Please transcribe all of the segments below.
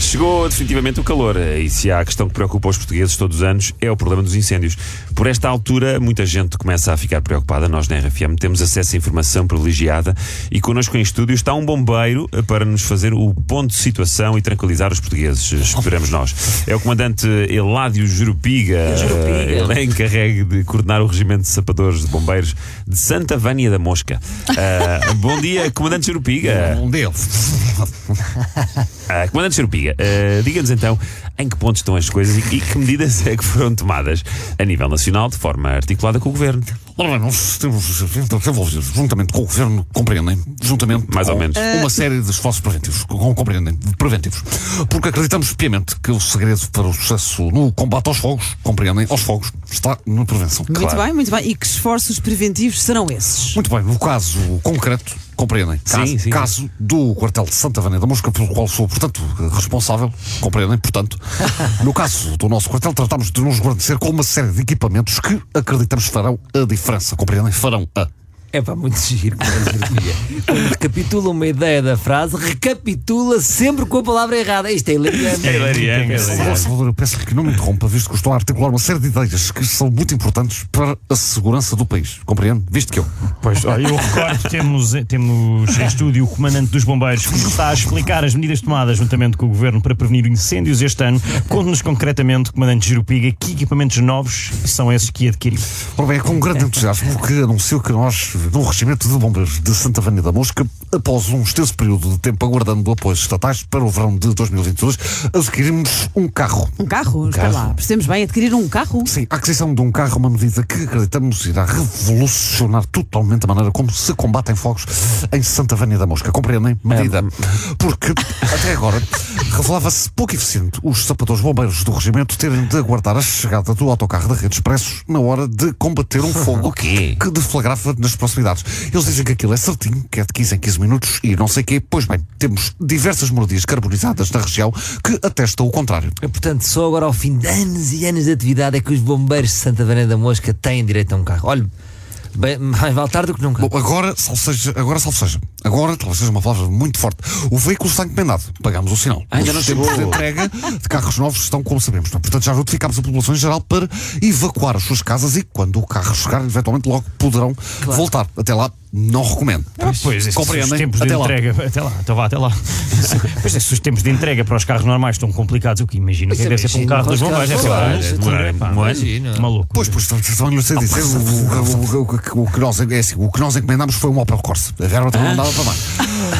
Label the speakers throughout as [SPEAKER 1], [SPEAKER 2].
[SPEAKER 1] Chegou definitivamente o calor e se há a questão que preocupa os portugueses todos os anos é o problema dos incêndios. Por esta altura, muita gente começa a ficar preocupada. Nós na RFM temos acesso a informação privilegiada e connosco em estúdio está um bombeiro para nos fazer o ponto de situação e tranquilizar os portugueses. Esperamos nós. É o comandante Eládio Jurupiga. Ele é encarregue de coordenar o regimento de sapadores de bombeiros de Santa Vânia da Mosca. Ah, bom dia, comandante Jurupiga.
[SPEAKER 2] Um deles.
[SPEAKER 1] Ah, Comandante Ah, diga-nos então em que pontos estão as coisas e, e que medidas é que foram tomadas a nível nacional de forma articulada com o Governo.
[SPEAKER 2] Ora bem, nós temos desenvolvido, juntamente com o Governo, compreendem, juntamente
[SPEAKER 1] Mais ou menos.
[SPEAKER 2] uma série de esforços preventivos, com, compreendem, preventivos, porque acreditamos piamente que o segredo para o sucesso no combate aos fogos, compreendem, aos fogos, está na prevenção.
[SPEAKER 3] Muito bem, muito bem. E que esforços preventivos serão esses?
[SPEAKER 2] Muito bem, no caso concreto, compreendem, caso,
[SPEAKER 1] Sim, sim.
[SPEAKER 2] caso do quartel de Santa Vânia da Mosca, pelo qual sou, portanto, responsável, compreendem, portanto, no caso do nosso quartel, tratamos de nos guarnecer com uma série de equipamentos que acreditamos farão a diferença, compreendem? Farão a.
[SPEAKER 4] É pá, muito giro. Quando recapitula uma ideia da frase, recapitula sempre com a palavra errada. Isto é hilariante.
[SPEAKER 1] É hilariante, é
[SPEAKER 2] Salvador, eu peço-lhe que não me interrompa, visto que estou a articular uma série de ideias que são muito importantes para a segurança do país. Compreende? Visto que eu.
[SPEAKER 5] Pois, olha, eu recordo que temos, temos em estúdio o comandante dos bombeiros que está a explicar as medidas tomadas juntamente com o governo para prevenir incêndios este ano. Conte-nos concretamente, comandante Girupiga, que equipamentos novos são esses que adquiriu.
[SPEAKER 2] Ora bem, é com grande entusiasmo que anuncio que nós, no Regimento de Bombeiros de Santa Vânia da Mosca, após um extenso período de tempo aguardando apoios estatais para o verão de 2022, adquirimos um carro.
[SPEAKER 3] Um carro? Espera lá. Percebemos bem adquirir um carro?
[SPEAKER 2] Sim, a aquisição de um carro é uma medida que acreditamos irá revolucionar totalmente a maneira como se combatem fogos em Santa Vânia da Mosca. Compreendem? Medida. Porque, até agora, revelava-se pouco eficiente os sapadores bombeiros do regimento terem de aguardar a chegada do autocarro da Rede Expressos na hora de combater um fogo
[SPEAKER 1] O quê?
[SPEAKER 2] que deflagrava nas Eles dizem que aquilo é certinho, que é de 15 em 15 minutos e não sei quê. Pois bem, temos diversas moradias carbonizadas na região que atestam o contrário.
[SPEAKER 4] Portanto, só agora ao fim de anos e anos de atividade é que os bombeiros de Santa Vânia da Mosca têm direito a um carro. Olha, bem, mais vale tarde do que nunca.
[SPEAKER 2] Bom, agora, salve seja, agora, seja. Agora, talvez seja uma palavra muito forte. O veículo está encomendado. Pagamos o sinal.
[SPEAKER 1] ainda não chegou.
[SPEAKER 2] de entrega de carros novos estão como sabemos. não é? Portanto, já notificámos a população em geral para evacuar as suas casas e, quando o carro chegar, eventualmente logo poderão voltar. Até lá, não recomendo.
[SPEAKER 5] Pois, esses
[SPEAKER 2] Compreendem?
[SPEAKER 5] os tempos de
[SPEAKER 2] Até lá.
[SPEAKER 5] entrega. Até lá, então vá, até lá. pois é, se os tempos de entrega para os carros normais estão complicados, o que imagino que deve ser para um carro dos bombeiros. Demorar, pá,
[SPEAKER 4] imagina.
[SPEAKER 5] Maluco.
[SPEAKER 2] Pois, pois, também lhe sei dizer, o, que nós, é assim, o que nós encomendámos foi um Opel Corsa. A verba também não dava para mais.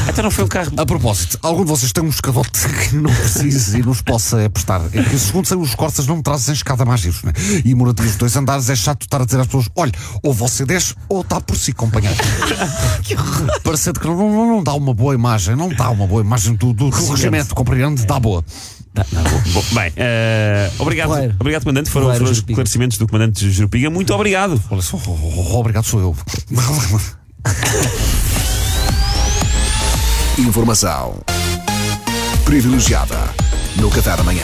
[SPEAKER 1] Então não foi um carro.
[SPEAKER 2] A propósito, algum de vocês tem um escadote que não precise e nos possa prestar? É que, segundo sei, os Corsas não trazem escada mais giros, né? E moradias de dois andares é chato estar a dizer às pessoas: olha, ou você desce ou está por si, companheiro. Parecendo que não, não, não dá uma boa imagem, não dá uma boa imagem do, do, do regimento, compreende? Dá boa.
[SPEAKER 1] Tá, tá bom. Bom, bem, eh, obrigado, obrigado, comandante. Foram, os
[SPEAKER 4] Jurupiga.
[SPEAKER 1] esclarecimentos do comandante Jurupiga. Muito obrigado.
[SPEAKER 2] Olha só, oh, oh, oh, obrigado, sou eu.
[SPEAKER 6] Informação privilegiada no Café da Manhã.